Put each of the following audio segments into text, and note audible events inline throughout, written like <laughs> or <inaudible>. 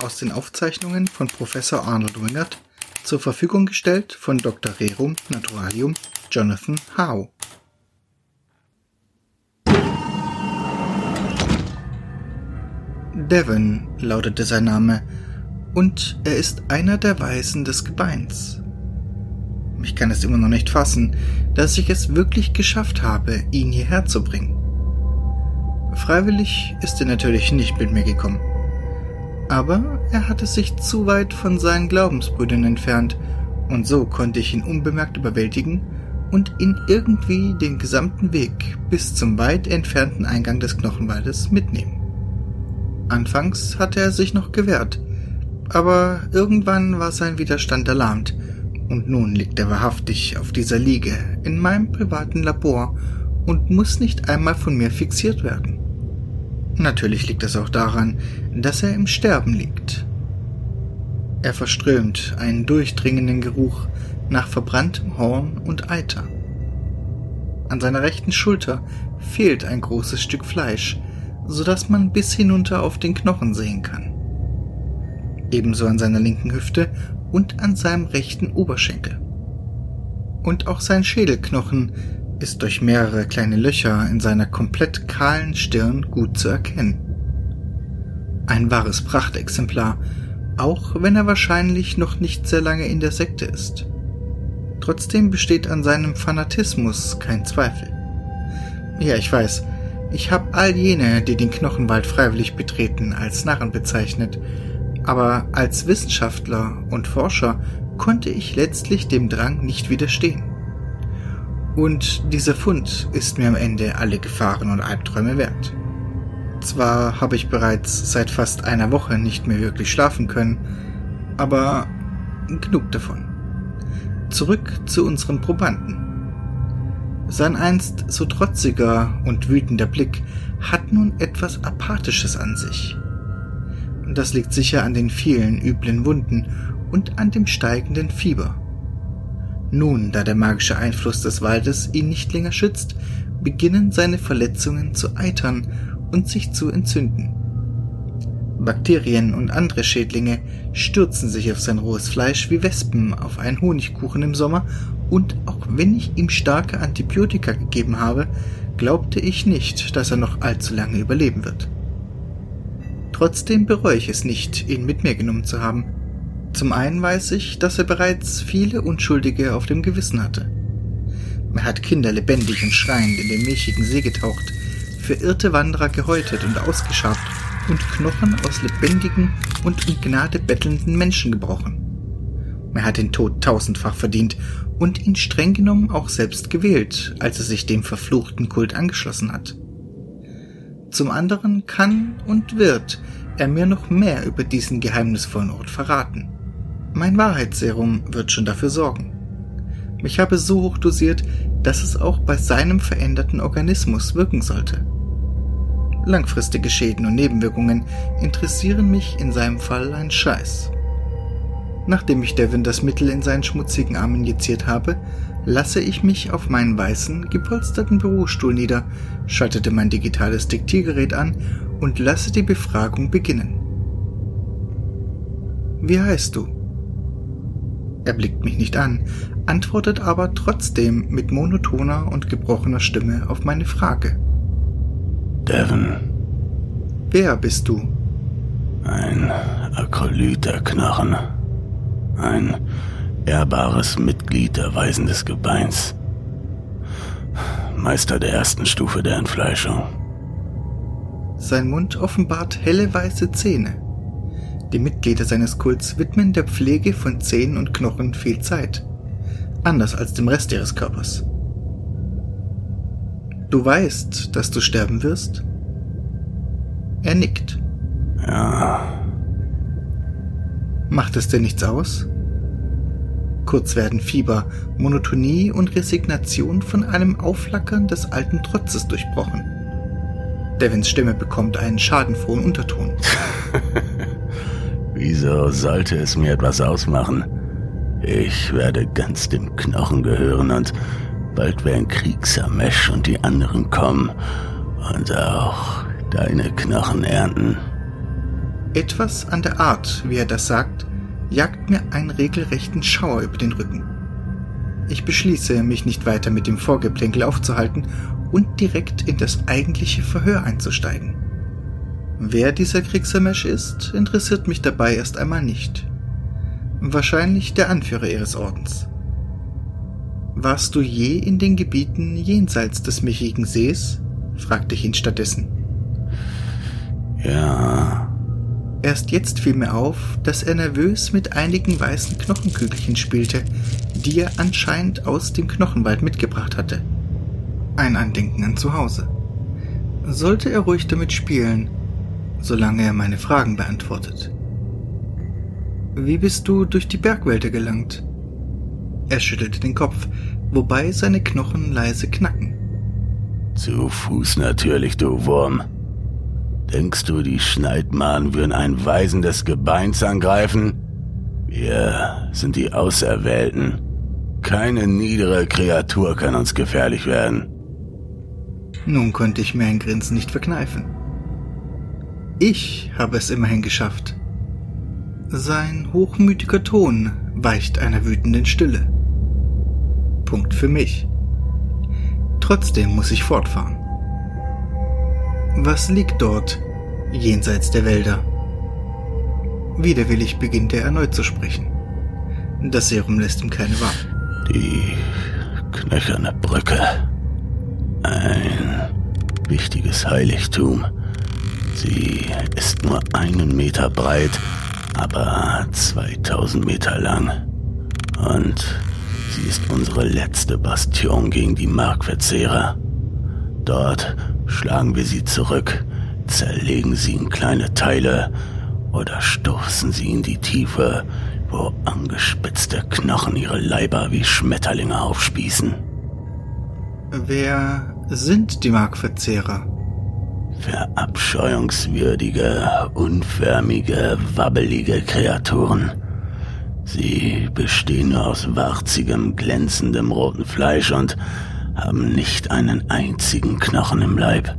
aus den Aufzeichnungen von Professor Arnold Wingert, zur Verfügung gestellt von Dr. Rerum Naturalium Jonathan Howe. Devon lautete sein Name, und er ist einer der Weisen des Gebeins. Ich kann es immer noch nicht fassen, dass ich es wirklich geschafft habe, ihn hierher zu bringen. Freiwillig ist er natürlich nicht mit mir gekommen. Aber er hatte sich zu weit von seinen Glaubensbrüdern entfernt, und so konnte ich ihn unbemerkt überwältigen und ihn irgendwie den gesamten Weg bis zum weit entfernten Eingang des Knochenwaldes mitnehmen. Anfangs hatte er sich noch gewehrt, aber irgendwann war sein Widerstand erlahmt, und nun liegt er wahrhaftig auf dieser Liege in meinem privaten Labor und muss nicht einmal von mir fixiert werden. Natürlich liegt es auch daran, dass er im Sterben liegt. Er verströmt einen durchdringenden Geruch nach verbranntem Horn und Eiter. An seiner rechten Schulter fehlt ein großes Stück Fleisch, so dass man bis hinunter auf den Knochen sehen kann. Ebenso an seiner linken Hüfte und an seinem rechten Oberschenkel. Und auch sein Schädelknochen ist durch mehrere kleine Löcher in seiner komplett kahlen Stirn gut zu erkennen. Ein wahres Prachtexemplar, auch wenn er wahrscheinlich noch nicht sehr lange in der Sekte ist. Trotzdem besteht an seinem Fanatismus kein Zweifel. Ja, ich weiß, ich habe all jene, die den Knochenwald freiwillig betreten, als Narren bezeichnet, aber als Wissenschaftler und Forscher konnte ich letztlich dem Drang nicht widerstehen. Und dieser Fund ist mir am Ende alle Gefahren und Albträume wert. Zwar habe ich bereits seit fast einer Woche nicht mehr wirklich schlafen können, aber genug davon. Zurück zu unseren Probanden. Sein einst so trotziger und wütender Blick hat nun etwas Apathisches an sich. Das liegt sicher an den vielen üblen Wunden und an dem steigenden Fieber. Nun, da der magische Einfluss des Waldes ihn nicht länger schützt, beginnen seine Verletzungen zu eitern und sich zu entzünden. Bakterien und andere Schädlinge stürzen sich auf sein rohes Fleisch wie Wespen auf einen Honigkuchen im Sommer, und auch wenn ich ihm starke Antibiotika gegeben habe, glaubte ich nicht, dass er noch allzu lange überleben wird. Trotzdem bereue ich es nicht, ihn mit mir genommen zu haben, zum einen weiß ich, dass er bereits viele Unschuldige auf dem Gewissen hatte. Er hat Kinder lebendig und schreiend in den milchigen See getaucht, verirrte Wanderer gehäutet und ausgeschabt und Knochen aus lebendigen und um Gnade bettelnden Menschen gebrochen. Er hat den Tod tausendfach verdient und ihn streng genommen auch selbst gewählt, als er sich dem verfluchten Kult angeschlossen hat. Zum anderen kann und wird er mir noch mehr über diesen geheimnisvollen Ort verraten. Mein Wahrheitsserum wird schon dafür sorgen. Ich habe so hoch dosiert, dass es auch bei seinem veränderten Organismus wirken sollte. Langfristige Schäden und Nebenwirkungen interessieren mich in seinem Fall ein Scheiß. Nachdem ich Devin das Mittel in seinen schmutzigen Arm injiziert habe, lasse ich mich auf meinen weißen, gepolsterten Bürostuhl nieder, schaltete mein digitales Diktiergerät an und lasse die Befragung beginnen. Wie heißt du? Er blickt mich nicht an, antwortet aber trotzdem mit monotoner und gebrochener Stimme auf meine Frage. Devon. Wer bist du? Ein Akolyt der Knochen. Ein ehrbares Mitglied der Weisen des Gebeins. Meister der ersten Stufe der Entfleischung. Sein Mund offenbart helle weiße Zähne. Die Mitglieder seines Kults widmen der Pflege von Zähnen und Knochen viel Zeit. Anders als dem Rest ihres Körpers. Du weißt, dass du sterben wirst? Er nickt. Ja. Macht es dir nichts aus? Kurz werden Fieber, Monotonie und Resignation von einem Aufflackern des alten Trotzes durchbrochen. Devins Stimme bekommt einen schadenfrohen Unterton. <laughs> Wieso sollte es mir etwas ausmachen? Ich werde ganz dem Knochen gehören und bald werden Kriegsamesch und die anderen kommen und auch deine Knochen ernten. Etwas an der Art, wie er das sagt, jagt mir einen regelrechten Schauer über den Rücken. Ich beschließe, mich nicht weiter mit dem Vorgeplänkel aufzuhalten und direkt in das eigentliche Verhör einzusteigen. Wer dieser Kriegsermesch ist, interessiert mich dabei erst einmal nicht. Wahrscheinlich der Anführer ihres Ordens. Warst du je in den Gebieten jenseits des Michigen Sees? fragte ich ihn stattdessen. Ja. Erst jetzt fiel mir auf, dass er nervös mit einigen weißen Knochenkügelchen spielte, die er anscheinend aus dem Knochenwald mitgebracht hatte. Ein Andenken an zu Hause. Sollte er ruhig damit spielen, solange er meine Fragen beantwortet. Wie bist du durch die Bergwälder gelangt? Er schüttelte den Kopf, wobei seine Knochen leise knacken. Zu Fuß natürlich, du Wurm. Denkst du, die Schneidmaden würden ein Weisen des Gebeins angreifen? Wir sind die Auserwählten. Keine niedere Kreatur kann uns gefährlich werden. Nun konnte ich mir ein Grinsen nicht verkneifen. Ich habe es immerhin geschafft. Sein hochmütiger Ton weicht einer wütenden Stille. Punkt für mich. Trotzdem muss ich fortfahren. Was liegt dort, jenseits der Wälder? Widerwillig beginnt er erneut zu sprechen. Das Serum lässt ihm keine Wahl. Die knöcherne Brücke. Ein wichtiges Heiligtum. Sie ist nur einen Meter breit, aber 2000 Meter lang. Und sie ist unsere letzte Bastion gegen die Markverzehrer. Dort schlagen wir sie zurück, zerlegen sie in kleine Teile oder stoßen sie in die Tiefe, wo angespitzte Knochen ihre Leiber wie Schmetterlinge aufspießen. Wer sind die Markverzehrer? Verabscheuungswürdige, unförmige, wabbelige Kreaturen. Sie bestehen nur aus warzigem, glänzendem roten Fleisch und haben nicht einen einzigen Knochen im Leib.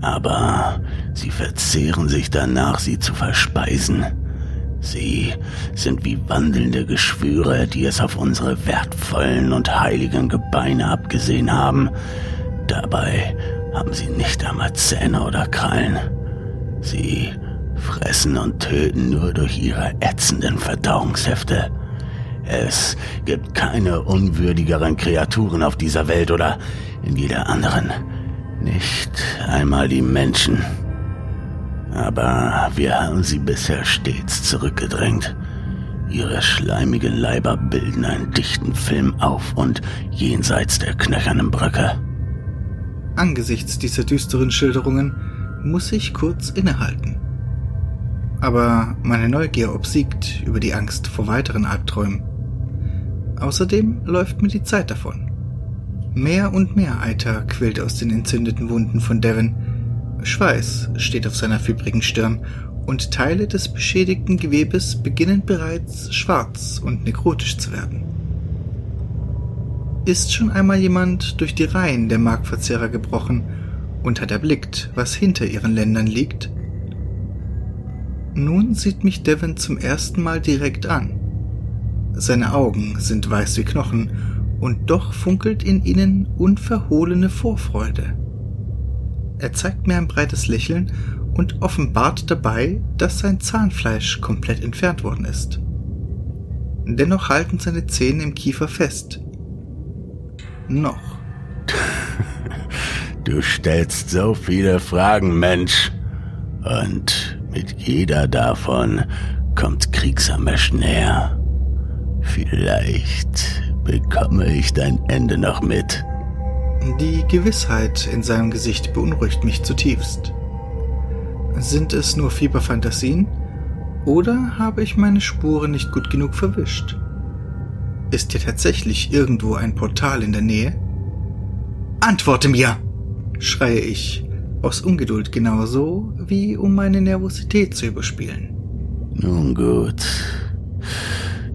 Aber sie verzehren sich danach, sie zu verspeisen. Sie sind wie wandelnde Geschwüre, die es auf unsere wertvollen und heiligen Gebeine abgesehen haben. Dabei haben sie nicht einmal Zähne oder Krallen. Sie fressen und töten nur durch ihre ätzenden Verdauungshefte. Es gibt keine unwürdigeren Kreaturen auf dieser Welt oder in jeder anderen. Nicht einmal die Menschen. Aber wir haben sie bisher stets zurückgedrängt. Ihre schleimigen Leiber bilden einen dichten Film auf und jenseits der knöchernen Brücke. Angesichts dieser düsteren Schilderungen muss ich kurz innehalten. Aber meine Neugier obsiegt über die Angst vor weiteren Albträumen. Außerdem läuft mir die Zeit davon. Mehr und mehr Eiter quillt aus den entzündeten Wunden von Devon. Schweiß steht auf seiner fiebrigen Stirn und Teile des beschädigten Gewebes beginnen bereits schwarz und nekrotisch zu werden. Ist schon einmal jemand durch die Reihen der Marktverzehrer gebrochen und hat erblickt, was hinter ihren Ländern liegt? Nun sieht mich Devon zum ersten Mal direkt an. Seine Augen sind weiß wie Knochen, und doch funkelt in ihnen unverhohlene Vorfreude. Er zeigt mir ein breites Lächeln und offenbart dabei, dass sein Zahnfleisch komplett entfernt worden ist. Dennoch halten seine Zähne im Kiefer fest. Noch. <laughs> Du stellst so viele Fragen, Mensch. Und mit jeder davon kommt Kriegsamesch näher. Vielleicht bekomme ich dein Ende noch mit. Die Gewissheit in seinem Gesicht beunruhigt mich zutiefst. Sind es nur Fieberfantasien oder habe ich meine Spuren nicht gut genug verwischt? Ist hier tatsächlich irgendwo ein Portal in der Nähe? Antworte mir! schreie ich, aus Ungeduld genauso wie um meine Nervosität zu überspielen. Nun gut.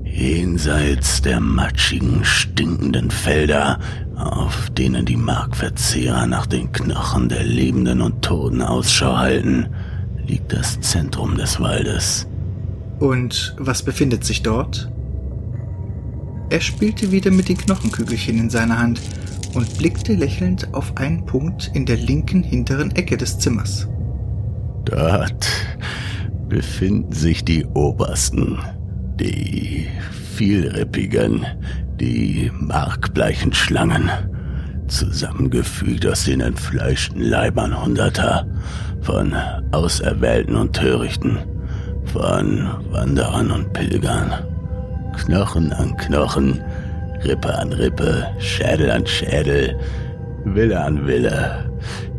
Jenseits der matschigen, stinkenden Felder, auf denen die Markverzehrer nach den Knochen der Lebenden und Toten Ausschau halten, liegt das Zentrum des Waldes. Und was befindet sich dort? Er spielte wieder mit den Knochenkügelchen in seiner Hand und blickte lächelnd auf einen Punkt in der linken hinteren Ecke des Zimmers. Dort befinden sich die Obersten, die vielrippigen, die markbleichen Schlangen, zusammengefügt aus den entfleischten Leibern Hunderter von Auserwählten und Törichten, von Wanderern und Pilgern. Knochen an Knochen, Rippe an Rippe, Schädel an Schädel, Wille an Wille.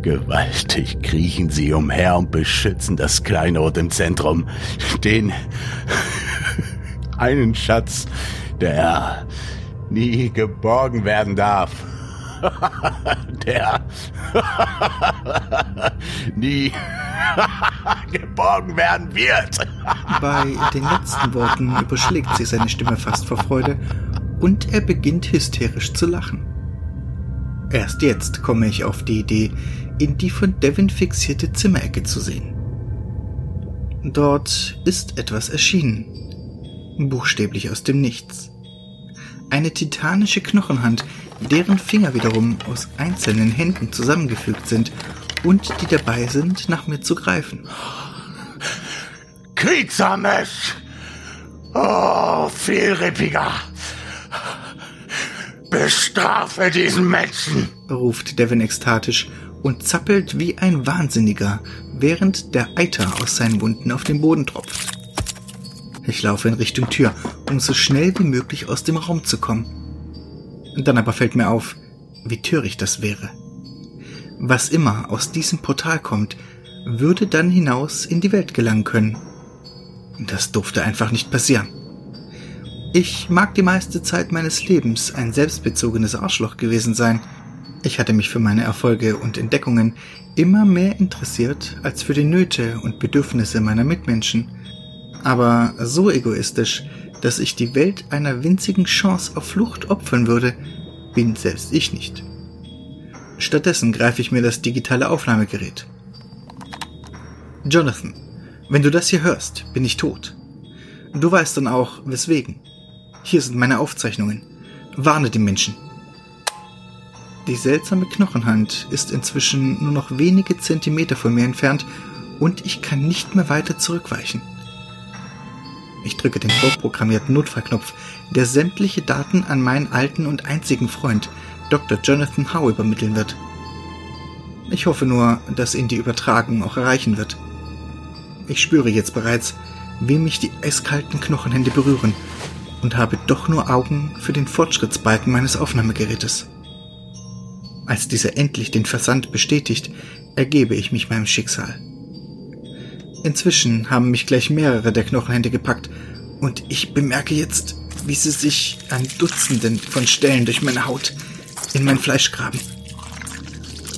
Gewaltig kriechen sie umher und beschützen das Kleinod im Zentrum. Den einen Schatz, der nie geborgen werden darf. <laughs> der <laughs> nie <laughs> geborgen werden wird. <laughs> Bei den letzten Worten überschlägt sich seine Stimme fast vor Freude und er beginnt hysterisch zu lachen. Erst jetzt komme ich auf die Idee, in die von Devin fixierte Zimmerecke zu sehen. Dort ist etwas erschienen, buchstäblich aus dem Nichts. Eine titanische Knochenhand, deren Finger wiederum aus einzelnen Händen zusammengefügt sind und die dabei sind, nach mir zu greifen. Kriegsames! Oh, vielrippiger! Bestrafe diesen Menschen! ruft Devin ekstatisch und zappelt wie ein Wahnsinniger, während der Eiter aus seinen Wunden auf den Boden tropft. Ich laufe in Richtung Tür, um so schnell wie möglich aus dem Raum zu kommen. Dann aber fällt mir auf, wie töricht das wäre. Was immer aus diesem Portal kommt, würde dann hinaus in die Welt gelangen können. Das durfte einfach nicht passieren. Ich mag die meiste Zeit meines Lebens ein selbstbezogenes Arschloch gewesen sein. Ich hatte mich für meine Erfolge und Entdeckungen immer mehr interessiert als für die Nöte und Bedürfnisse meiner Mitmenschen. Aber so egoistisch, dass ich die Welt einer winzigen Chance auf Flucht opfern würde, bin selbst ich nicht. Stattdessen greife ich mir das digitale Aufnahmegerät. Jonathan, wenn du das hier hörst, bin ich tot. Du weißt dann auch, weswegen. Hier sind meine Aufzeichnungen. Warne die Menschen. Die seltsame Knochenhand ist inzwischen nur noch wenige Zentimeter von mir entfernt und ich kann nicht mehr weiter zurückweichen. Ich drücke den vorprogrammierten Notfallknopf, der sämtliche Daten an meinen alten und einzigen Freund, Dr. Jonathan Howe, übermitteln wird. Ich hoffe nur, dass ihn die Übertragung auch erreichen wird. Ich spüre jetzt bereits, wie mich die eiskalten Knochenhände berühren und habe doch nur Augen für den Fortschrittsbalken meines Aufnahmegerätes. Als dieser endlich den Versand bestätigt, ergebe ich mich meinem Schicksal. Inzwischen haben mich gleich mehrere der Knochenhände gepackt und ich bemerke jetzt, wie sie sich an Dutzenden von Stellen durch meine Haut in mein Fleisch graben.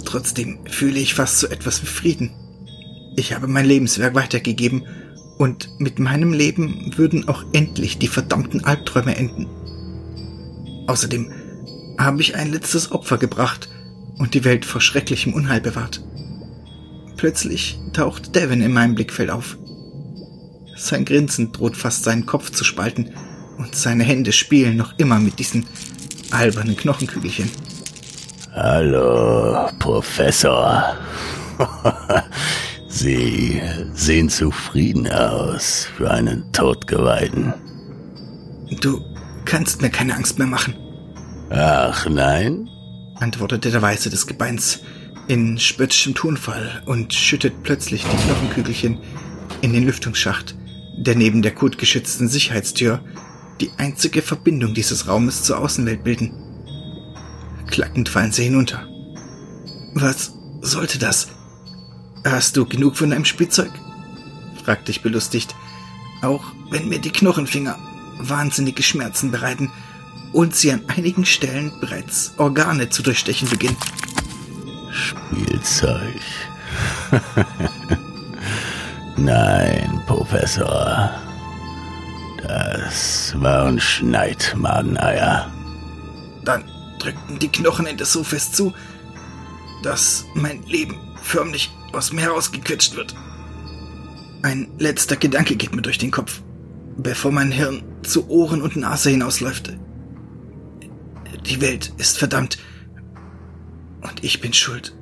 Trotzdem fühle ich fast so etwas wie Frieden. Ich habe mein Lebenswerk weitergegeben und mit meinem Leben würden auch endlich die verdammten Albträume enden. Außerdem habe ich ein letztes Opfer gebracht und die Welt vor schrecklichem Unheil bewahrt. Plötzlich taucht Devin in meinem Blickfeld auf. Sein Grinsen droht fast seinen Kopf zu spalten und seine Hände spielen noch immer mit diesen albernen Knochenkügelchen. Hallo, Professor. <laughs> Sie sehen zufrieden aus für einen Todgeweihten. Du kannst mir keine Angst mehr machen. Ach nein? antwortete der Weiße des Gebeins in spöttischem Tonfall und schüttet plötzlich die Knochenkügelchen in den Lüftungsschacht, der neben der kotgeschützten Sicherheitstür die einzige Verbindung dieses Raumes zur Außenwelt bilden. Klackend fallen sie hinunter. Was sollte das? Hast du genug von deinem Spielzeug? fragte ich belustigt, auch wenn mir die Knochenfinger wahnsinnige Schmerzen bereiten und sie an einigen Stellen bereits Organe zu durchstechen beginnen. Spielzeug. <laughs> Nein, Professor. Das waren Schneidmadeneier. Dann drückten die Knochenende so fest zu, dass mein Leben förmlich aus mir herausgequetscht wird. Ein letzter Gedanke geht mir durch den Kopf, bevor mein Hirn zu Ohren und Nase hinausläuft. Die Welt ist verdammt. Und ich bin schuld.